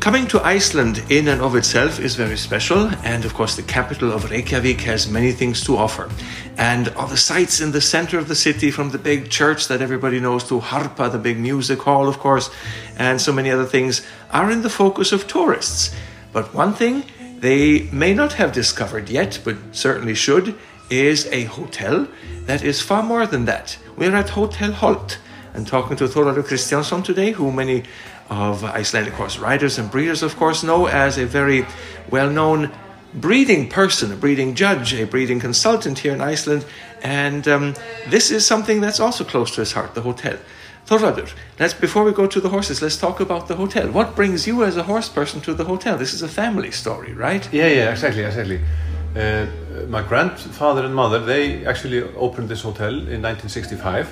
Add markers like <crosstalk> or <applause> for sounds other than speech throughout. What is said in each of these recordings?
Coming to Iceland in and of itself is very special, and of course, the capital of Reykjavik has many things to offer. And all the sights in the center of the city, from the big church that everybody knows to Harpa, the big music hall, of course, and so many other things, are in the focus of tourists. But one thing they may not have discovered yet, but certainly should, is a hotel that is far more than that. We're at Hotel Holt and talking to Thoraldur Kristjánsson today, who many of Icelandic horse riders and breeders, of course, know as a very well known breeding person, a breeding judge, a breeding consultant here in Iceland. And um, this is something that's also close to his heart the hotel. Thoraldur, let's before we go to the horses, let's talk about the hotel. What brings you as a horse person to the hotel? This is a family story, right? Yeah, yeah, exactly, exactly. Uh, my grandfather and mother, they actually opened this hotel in 1965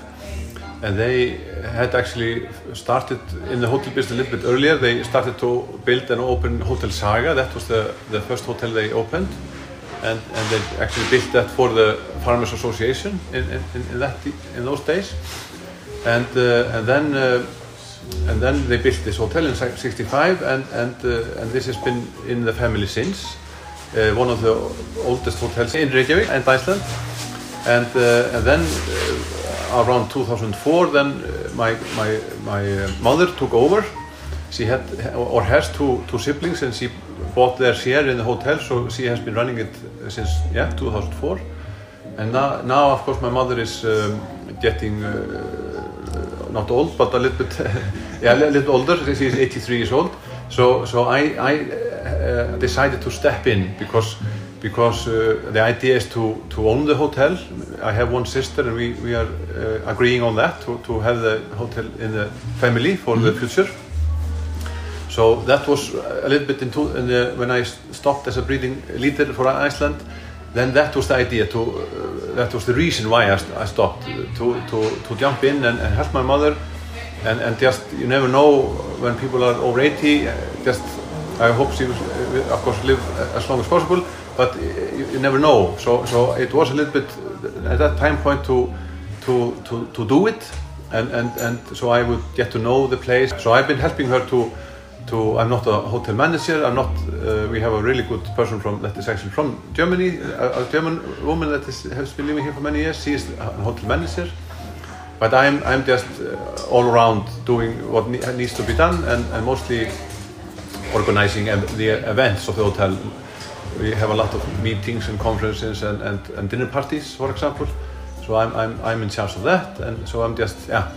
and they had actually started in the hotel business a little bit earlier. They started to build and open Hotel Saga. That was the, the first hotel they opened. And, and they actually built that for the Farmers Association in, in, in, that, in those days. And, uh, and, then, uh, and then they built this hotel in 65 and, and, uh, and this has been in the family since. Uh, one of the oldest hotels in Reykjavík and Iceland. And, uh, and then uh, around 2004 then uh, my, my, my uh, mother took over. She had or has two, two siblings and she bought their share in the hotel so she has been running it since yeah 2004 and now, now of course my mother is um, getting uh, not old but a little bit <laughs> yeah, a little older. She is 83 years old. So, so I, I uh, decided to step in because because uh, the idea is to, to own the hotel. I have one sister and we, we are uh, agreeing on that to, to have the hotel in the family for mm -hmm. the mm-hmm. future. So that was a little bit into in the, when I stopped as a breeding leader for Iceland. Then that was the idea to uh, that was the reason why I, I stopped to, to, to jump in and, and help my mother and, and just you never know when people are over 80 uh, just I hope she will uh, of course live as long as possible but you, you, never know. So, so it was a little bit at that time point to to to, to do it, and, and and so I would get to know the place. So I've been helping her to. To, I'm not a hotel manager. I'm not. Uh, we have a really good person from that is actually from Germany, a, a German woman that is, has been living here for many years. She is a hotel manager, but I'm I'm just uh, all around doing what ne needs to be done and, and mostly organizing the events of the hotel we have a lot of meetings and conferences and, and, and dinner parties, for example. So I'm, I'm, I'm in charge of that, and so I'm just, yeah,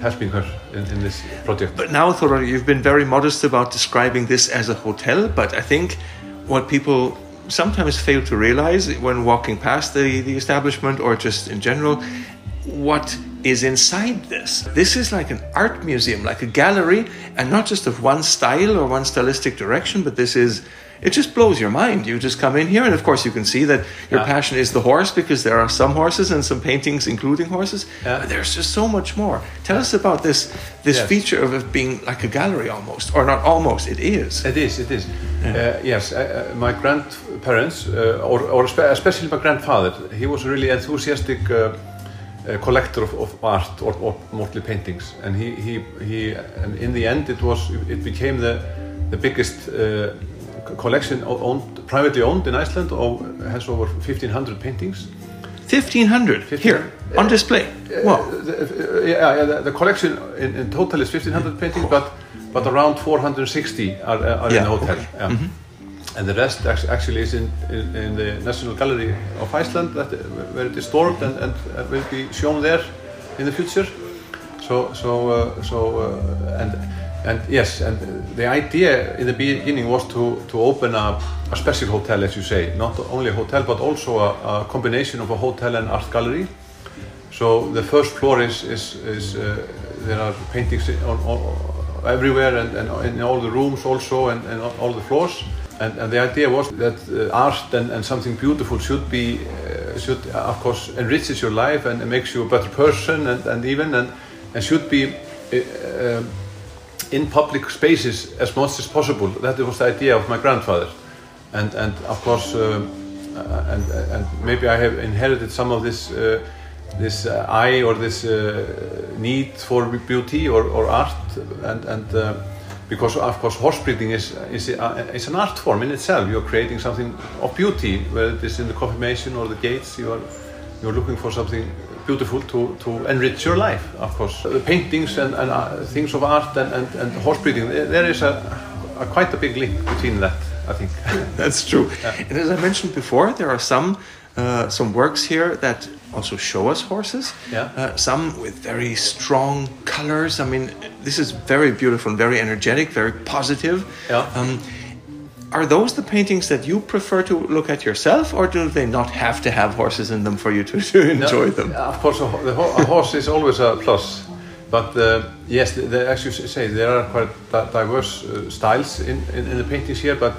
helping her in, in this project. But now, Thora, you've been very modest about describing this as a hotel, but I think what people sometimes fail to realize when walking past the, the establishment or just in general, what is inside this. This is like an art museum, like a gallery, and not just of one style or one stylistic direction, but this is it just blows your mind. You just come in here, and of course, you can see that your yeah. passion is the horse because there are some horses and some paintings including horses. Yeah. But there's just so much more. Tell us about this this yes. feature of it being like a gallery almost, or not almost. It is. It is. It is. Yeah. Uh, yes, uh, uh my grandparents, uh, or, or, especially my grandfather, he was a really enthusiastic. Uh, collector of, of art or, or, mostly paintings and he, he, he and in the end it was it became the the biggest uh, collection owned, privately owned in Iceland or has over 1500 paintings. 1500 here on display. Uh, wow. The, uh, yeah, yeah the, the, collection in, in, total is 1500 paintings, but but around 460 are, are yeah, in the hotel. Okay. Yeah. Mm -hmm. And the rest actually is in, in, in, the National Gallery of Iceland, that, where it is stored and, and will be shown there in the future. So so uh, so uh, and and yes, and the idea in the beginning was to, to open a, a special hotel, as you say, not only a hotel but also a, a combination of a hotel and art gallery. So the first floor is, is, is uh, there are paintings on, on, everywhere and, and in all the rooms also and, and all the floors. And, and, the idea was that uh, art and, and, something beautiful should be, uh, should of course enriches your life and makes you a better person and, and even and, and should be uh, in public spaces as much as possible. That was the idea of my grandfather, and and of course, uh, uh and and maybe I have inherited some of this uh, this uh, eye or this uh, need for beauty or, or art, and and uh, because of course horse breeding is is, is an art form in itself. You're creating something of beauty, whether it is in the confirmation or the gates. You are you're looking for something beautiful to, to enrich your life. Of course, the paintings and, and uh, things of art and, and, and horse breeding. There is a, a quite a big link between that. I think <laughs> that's true. Yeah. And as I mentioned before, there are some uh, some works here that also show us horses. Yeah. Uh, some with very strong colors. I mean, this is very beautiful and very energetic, very positive. Yeah. Um, are those the paintings that you prefer to look at yourself, or do they not have to have horses in them for you to, <laughs> to enjoy no, them? Of course, a, a, horse is always a plus. But uh, yes, they, as you say, there are quite diverse uh, styles in, in, in, the paintings here, but,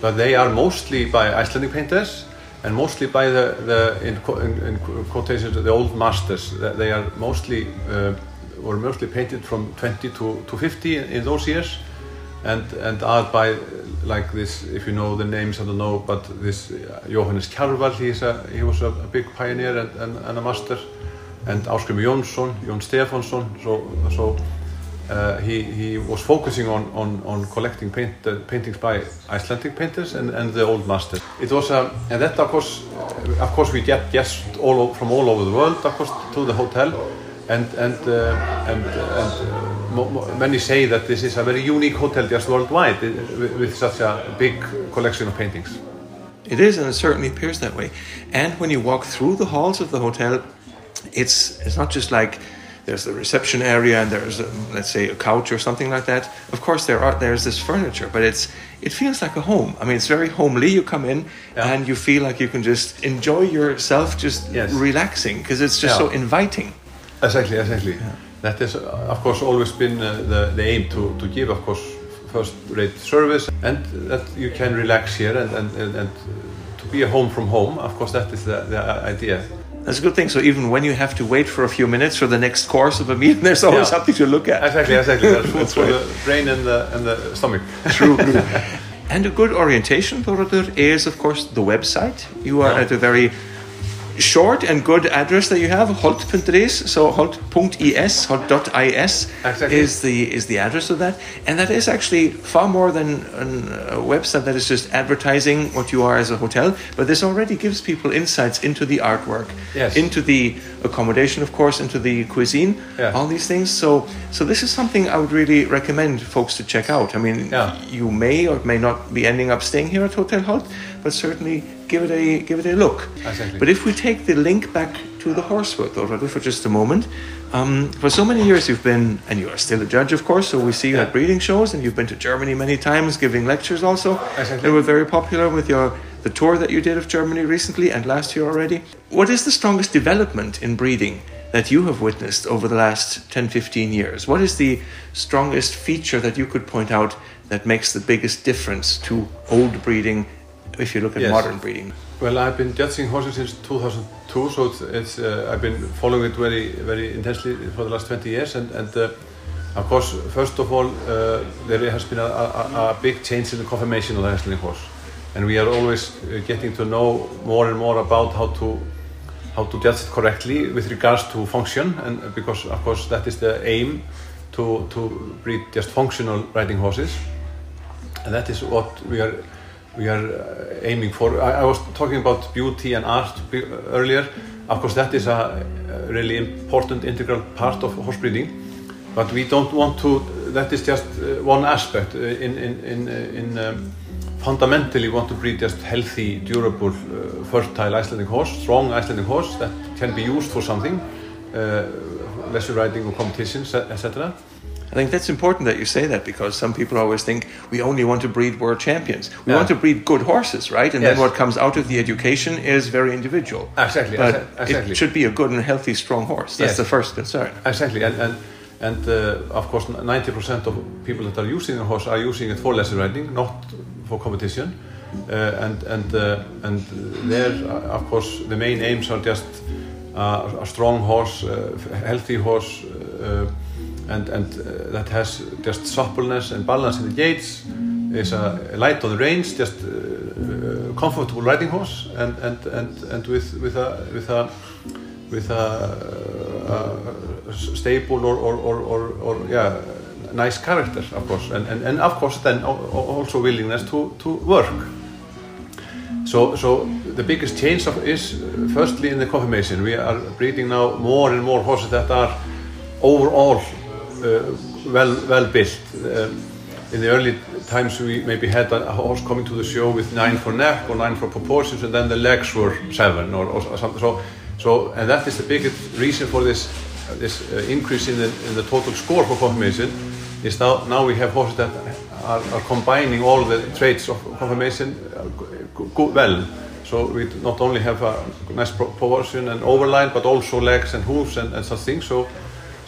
but they are mostly by Icelandic painters and mostly by the, the in, in, in quotations, the old masters. They are mostly, uh, were mostly painted from 20 to, to 50 in those years and, and art by like this, if you know the names, I don't know, but this uh, Johannes Kjarval, he's a, he was a, a big pioneer and, and, and, a master, and Ásgrimur Jónsson, Jón Stefánsson, so, so uh, he, he was focusing on, on, on collecting paint, uh, paintings by Icelandic painters and, and the old masters. It was a, and that of course, uh, of course we get guests all from all over the world, of course, to the hotel, and and uh, and, and many say that this is a very unique hotel just worldwide eh, with, with such a big collection of paintings. It is, and it certainly appears that way. And when you walk through the halls of the hotel, it's it's not just like there's the reception area and there's a, let's say a couch or something like that. Of course, there are there's this furniture, but it's it feels like a home. I mean, it's very homely. You come in yeah. and you feel like you can just enjoy yourself, just yes. relaxing because it's just yeah. so inviting. Exactly, exactly. Yeah. That has, of course, always been uh, the, the aim to, to give, of course, first-rate service and that you can relax here and, and, and, to be a home from home. Of course, that is the, the idea. That's a good thing. So even when you have to wait for a few minutes for the next course of a meal, <laughs> there's always yeah. something to look at. Exactly, exactly. There's <laughs> food for right. the brain and the, and the stomach. <laughs> True. and a good orientation, Thorodur, is of course the website. You are yeah. at a very short and good address that you have, holt.is, so holt.is, holt.is exactly. is the is the address of that, and that is actually far more than a website that is just advertising what you are as a hotel, but this already gives people insights into the artwork, yes. into the accommodation, of course, into the cuisine, yeah. all these things. So, so this is something I would really recommend folks to check out. I mean, yeah. you may or may not be ending up staying here at Hotel Holt, but certainly give it a give it a look. Exactly. But if we take the link back to the horsework already for just a moment, um, for so many years you've been, and you are still a judge, of course. So we see you yeah. at breeding shows, and you've been to Germany many times, giving lectures also. Exactly. They were very popular with your the tour that you did of Germany recently and last year already. What is the strongest development in breeding? that you have witnessed over the last 10 15 years? What is the strongest feature that you could point out that makes the biggest difference to old breeding if you look at yes. modern breeding? Well, I've been judging horses since 2002, so it's, uh, I've been following it very, very intensely for the last 20 years, and, and uh, of course, first of all, uh, there has been a, a, a, big change in the conformation of the Icelandic horse, and we are always uh, getting to know more and more about how to how to judge it correctly with regards to function, and because of course that is the aim to to breed just functional riding horses, and that is what we are we are uh, aiming for. I, I, was talking about beauty and art earlier. Of course, that is a really important integral part of horse breeding, but we don't want to. That is just uh, one aspect. Uh, in in in, in um, fundamentally, want to breed just healthy, durable, uh, fertile Icelandic horse, strong Icelandic horse that can be used for something, uh, leisure riding or competitions, etc. I think that's important that you say that because some people always think we only want to breed world champions. We yeah. want to breed good horses, right? And yes. then what comes out of the education is very individual. Exactly. But exactly. it should be a good and healthy, strong horse. That's yes. the first concern. Exactly. And, and, and uh, of course, 90% of people that are using a horse are using it for lesser riding, not for competition. Uh, and and uh, and there, uh, of course, the main aims are just uh, a strong horse, uh, healthy horse and, and uh, that has just suppleness and balance in the gaits is a light on the reins just uh, comfortable riding horse and, and, and, and with, with a, with a, with a, a stable or, or, or, or, or yeah, nice character, of course, and, and, and of course then also willingness to, to work. So, so the biggest change of is uh, firstly in the confirmation. We are breeding now more and more horses that are overall uh, well well built. Uh, in the early times we maybe had a horse coming to the show with nine for neck or nine for proportions and then the legs were seven or, or something. So, so and that is the biggest reason for this this uh, increase in the, in the total score for confirmation is now, now we have horses that are, are combining all the traits of confirmation uh, well. So we not only have a nice proportion and overline, but also legs and hooves and, and such things. So,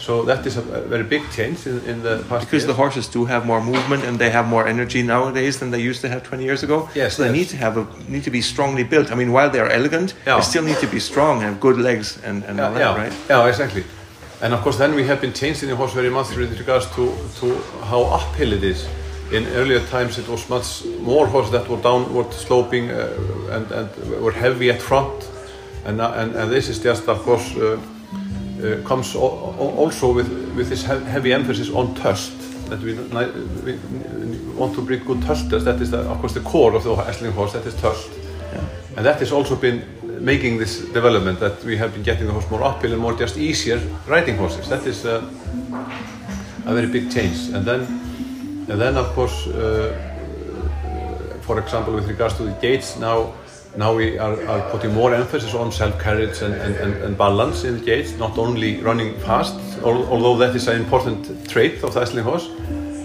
so that is a, very big change in, in the past Because years. the horses do have more movement and they have more energy nowadays than they used to have 20 years ago. Yes, so they yes. need to have a need to be strongly built. I mean, while they are elegant, Yeah. they still need to be strong and have good legs and, and all that, yeah, right? Yeah, exactly. And of course, then we have been changing the horse very much with regards to, to how uphill it is. In earlier times, it was much more horses that were downward sloping uh, and, and were heavy at front. And, and, and this is just, of course, uh, uh, comes al- al- also with, with this he- heavy emphasis on tust. That we, we want to bring good tusters. That is, the, of course, the core of the Essling horse. That is tust. And that has also been making this development that we have been getting the horse more uphill and more just easier riding horses. That is uh, a very big change. And then, and then of course, uh, for example, with regards to the gates, now now we are, are putting more emphasis on self-carriage and, and, and, and balance in the gates, not only running fast, al- although that is an important trait of the Icelandic horse,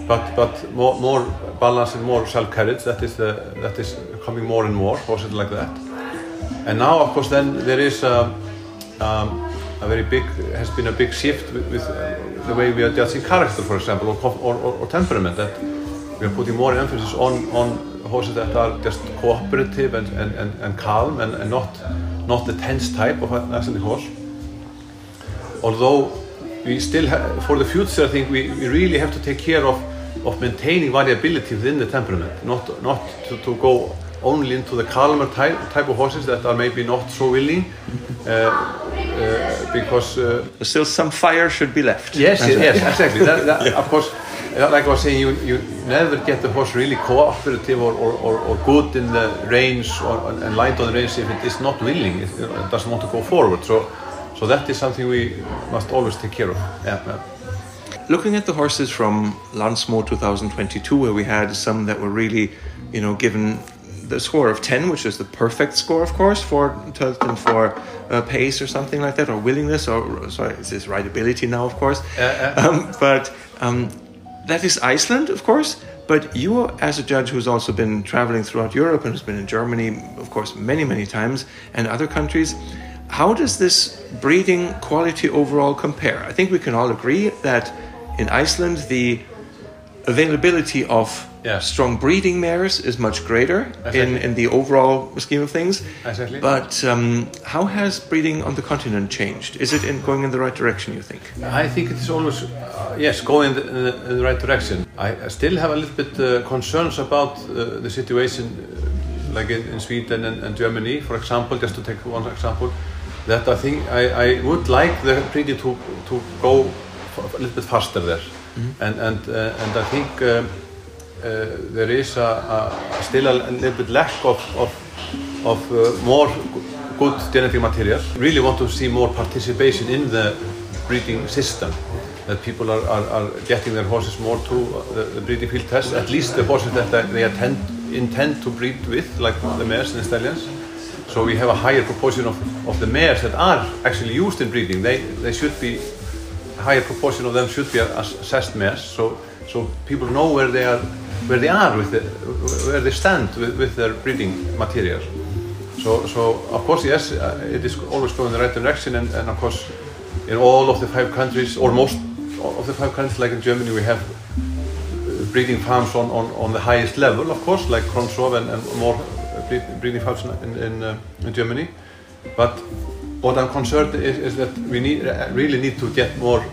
but but more, more balance and more self-carriage. That is the that is coming more and more horses like that. And now, of course, then there is a, um, a very big has been a big shift with, with uh, the way we are judging character, for example, or, or, or, or temperament. That we are putting more emphasis on on horses that are just cooperative and, and, and, and calm and, and not not the tense type of an Icelandic horse. Although we still have, for the future, I think we, we really have to take care of of maintaining variability within the temperament, not not to, to go only into the calmer type, type of horses that are maybe not so willing, uh, uh, because uh, still, some fire should be left. Yes, yes, exactly. That, that, Of course, like I was saying, you, you never get the horse really cooperative or, or, or, good in the range or, and light on the range if it is not willing, if it doesn't want to go forward. So, so that is something we must always take care of. Yeah, yeah. Looking at the horses from Lansmo 2022, where we had some that were really, you know, given the score of 10, which is the perfect score, of course, for Tölton for uh, pace or something like that, or willingness, or sorry, it's this rideability now, of course. Um, but um, that is Iceland, of course. But you, as a judge who's also been traveling throughout Europe and who's been in Germany, of course, many, many times, and other countries, how does this breeding quality overall compare? I think we can all agree that in Iceland, the availability of Yeah. strong breeding mares is much greater in, Exactly. in the overall scheme of things. Exactly. But um, how has breeding on the continent changed? Is it in going in the right direction, you think? I think it's always, uh, yes, going in the, in, the, in right direction. I, I still have a little bit uh, concerns about uh, the situation, uh, like in, in Sweden and, and Germany, for example, just to take one example, that I think I, I would like the breeding to, to go a little bit faster there. And, and, uh, and I think um, there is a, a, still a, little bit lack of, of, of uh, more good genetic material. Really want to see more participation in the breeding system. That people are, are, are getting their horses more to uh, the, the breeding field test, at least the horses that they attend, intend to breed with, like the mares and the stallions. So we have a higher proportion of, of the mares that are actually used in breeding. They, they should be higher proportion of them should be assessed mares, so so people know where they are where they are with the, where they stand with, with their breeding material. So so of course yes, uh, it is always going in the right direction, and, and of course in all of the five countries or most of the five countries, like in Germany, we have uh, breeding farms on, on, on the highest level, of course, like Kronshov and, and more breed- breeding farms in in, uh, in Germany, but what I'm concerned is, is that we need, really need to get more,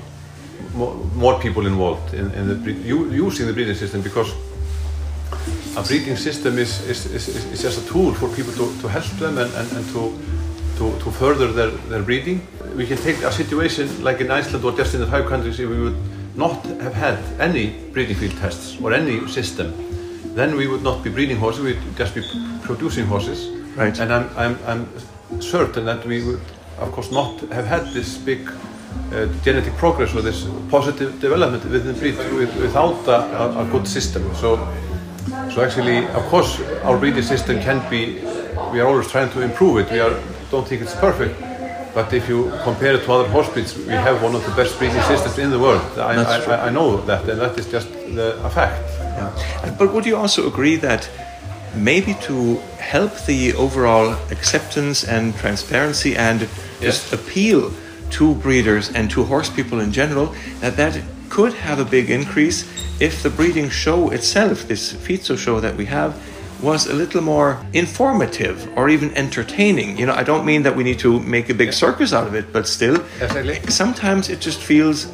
more, more people involved in, in the using the breeding system because a breeding system is, is, is, is is just a tool for people to, to help them and, and, and to, to, to further their, their breeding. We can take a situation like in Iceland or just in the five countries, if we would not have had any breeding field tests or any system, then we would not be breeding horses, we'd just be producing horses. Right. And I'm, I'm, I'm certain that we would, of course, not have had this big uh, genetic progress or this positive development within breed with, without a, a, good system. So, so actually, of course, our breeding system can be, we are always trying to improve it. We are, don't think it's perfect. But if you compare it to other horse breeds, we have one of the best breeding systems in the world. I, I, I know that, and that is just the, a fact. Yeah. But would you also agree that maybe to help the overall acceptance and transparency and just appeal to breeders and to horse people in general, that that could have a big increase if the breeding show itself, this Fizzo show that we have, was a little more informative or even entertaining. You know, I don't mean that we need to make a big circus out of it, but still, Exactly. sometimes it just feels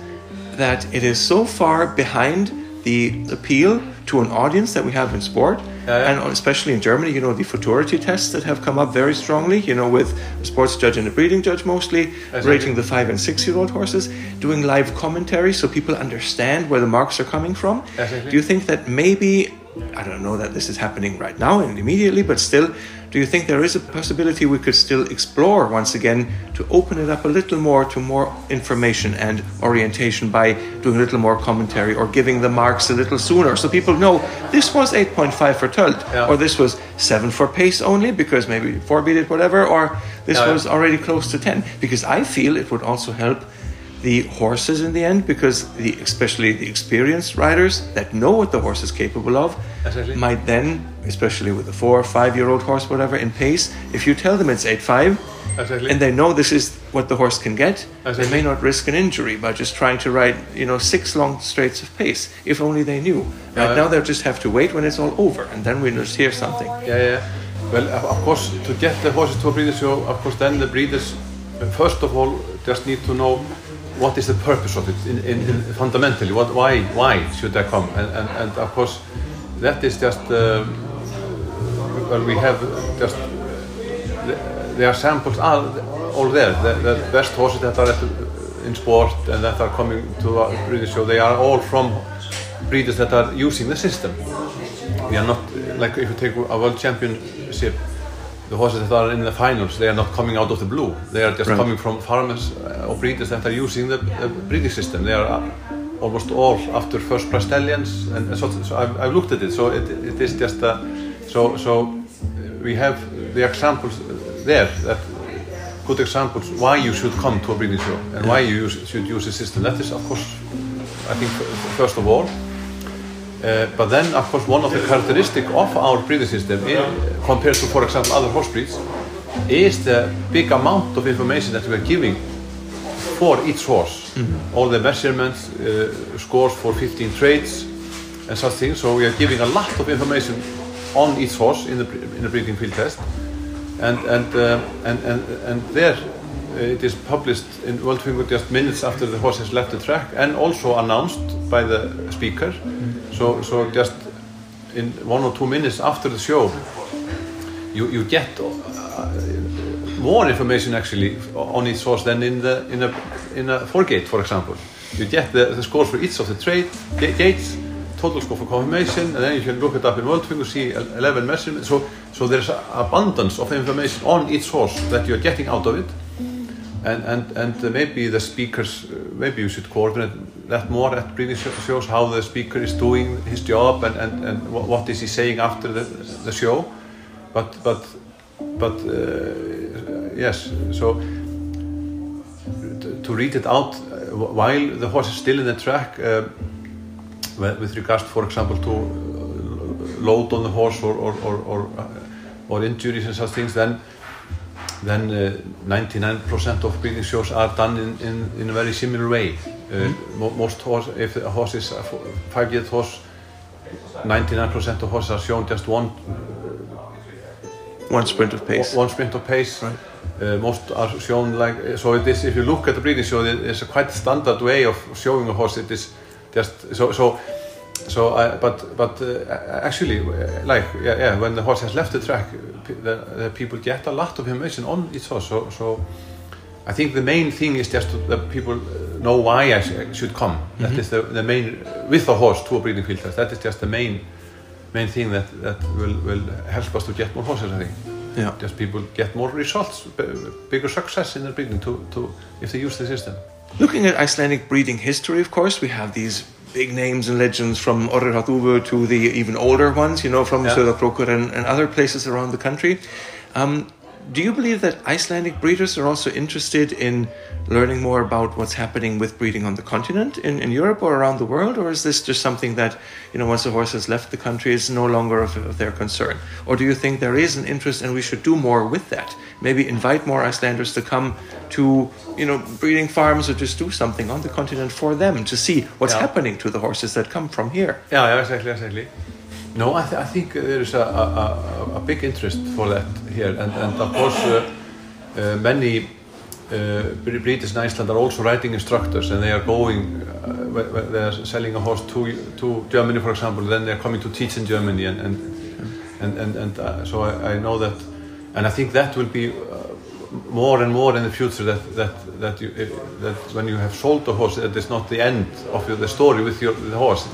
that it is so far behind the appeal to an audience that we have in sport, yeah. and especially in Germany, you know, the futurity tests that have come up very strongly, you know, with a sports judge and a breeding judge mostly, rating the five and six year old horses, doing live commentary so people understand where the marks are coming from. Do you think that maybe, I don't know that this is happening right now and immediately, but still, do you think there is a possibility we could still explore once again to open it up a little more to more information and orientation by doing a little more commentary or giving the marks a little sooner so people know this was 8.5 for Tult Yeah. or this was 7 for pace only because maybe 4 beat it, whatever, or this Yeah. was already close to 10? Because I feel it would also help the horses in the end because the especially the experienced riders that know what the horse is capable of Exactly. might then especially with a four or five year old horse whatever in pace if you tell them it's 8.5 Exactly. and they know this is what the horse can get they may not risk an injury by just trying to ride you know six long straights of pace if only they knew right Yeah. now they'll just have to wait when it's all over and then we just hear something Yeah, yeah. Well, of course, to get the horses to a breeding show, of course, then the breeders, uh, first of all, just need to know what is the purpose of it, in, in, in fundamentally, what, why, why should they come, and, and, and of course, that is just, um, well, we have just, the, there are samples all, all there, the, the best horses that are at, the- in sport and that are coming to a breeding show, they are all from breeders that are using the system. We are not like if you take a world championship the horses that are in the finals. They are not coming out of the blue. They are just Right. coming from farmers uh, or breeders that are using the, breeding system. They are uh, almost all after first prize stallions and so, so I've, I've looked at it. So it, it is just uh, so so we have the examples there that good examples why you should come to a breeding show and why you use, should use the system. That is of course I think first of all uh, but then, of course, one of the characteristics of our breeding system, in, compared to, for example, other horse breeds, is the big amount of information that we are giving for each horse. All the measurements, uh, scores for 15 traits, and such things. So we are giving a lot of information on each horse in the in the breeding field test, and and uh, and, and and there. It is published in World Finger just minutes after the horse has left the track, and also announced by the speaker. So, so just in one or two minutes after the show, you, you get uh, more information actually on each horse than in the in a in a foregate, for example. You get the, the scores for each of the trade ga- gates, total score for confirmation, and then you can look it up in Worldfinger, see 11 measurements. So, so there's abundance of information on each horse that you're getting out of it. And, and, and maybe the speakers, uh, maybe you should coordinate that more at sho- shows, how the speaker is doing his job and, and, and what, is he saying after the, the show. But, but, but uh, yes, so to, read it out uh, wh- while the horse is still in the track, uh, with regards, for example, to uh, load on the horse or, or, or, or, uh, or injuries and such things, then then uh, 99% of breeding shows are done in, in, in a very similar way. Uh, mo most horse, if a horse is a five-year horse, 99% of horses are shown just one one sprint of pace one sprint of pace. Right. Uh, most are shown like so. It is if you look at the breeding show, it- it's a quite standard way of showing a horse. It is just so so. So, uh, but but uh, actually, uh, like yeah, yeah, when the horse has left the track, the, the people get a lot of information on each horse. So so I think the main thing is just that people know why I sh- should come. That is the, the main with the horse to a breeding field test. That is just the main main thing that that will will help us to get more horses. I think. Yeah. Just people get more results, bigger success in their breeding to to if they use the system. Looking at Icelandic breeding history, of course, we have these big names and legends from Orrhatúfur to the even older ones, you know, from Yeah. Söðakrókur and, and other places around the country. Um, do you believe that Icelandic breeders are also interested in learning more about what's happening with breeding on the continent in, in Europe or around the world? Or is this just something that, you know, once a horse has left the country, is no longer of, of their concern? Or do you think there is an interest and we should do more with that? Maybe invite more Icelanders to come to, you know, breeding farms or just do something on the continent for them to see what's Yeah. happening to the horses that come from here. Yeah, exactly, exactly. No, I, th I think there is a, a, a, big interest for that here, and, and of course, uh, uh, many uh, breeders in Iceland are also riding instructors, and they are going, uh, they are selling a horse to to Germany, for example. Then they are coming to teach in Germany, and and and and, and uh, so I, I know that, and I think that will be. Uh, more and more in the future that that that you uh, that when you have sold the horse that is not the end of the story with your the horse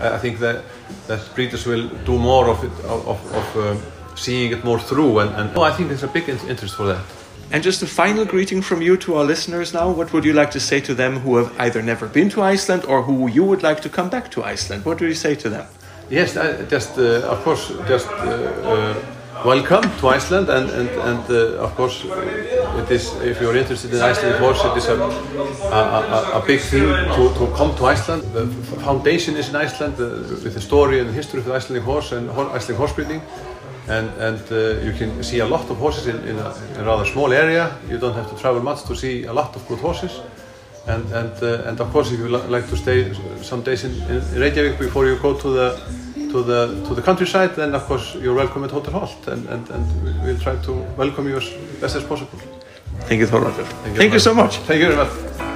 I think that that breeders will do more of it of of, of um, seeing it more through and, and oh, I think there's a big interest for that And just a final greeting from you to our listeners now. What would you like to say to them who have either never been to Iceland or who you would like to come back to Iceland? What do you say to them? yes I, just uh, of course just uh, uh, welcome to Iceland and and, and uh, of course it is if you're interested in Icelandic horse it is a, a, a, a big thing to, to come to Iceland. The foundation is in Iceland uh, with the story and the history of the Icelandic horse and Icelandic horse breeding. And and uh, you can see a lot of horses in, in, a, in a rather small area. You don't have to travel much to see a lot of good horses. And and uh, and of course if you li- like to stay some days in, in Reykjavík before you go to the to the to the countryside then of course you're welcome at Hotel Holt and, and, and we'll try to welcome you as best as possible Thank you, Thorvaldur. Thank Thank you very so much. Thank you very much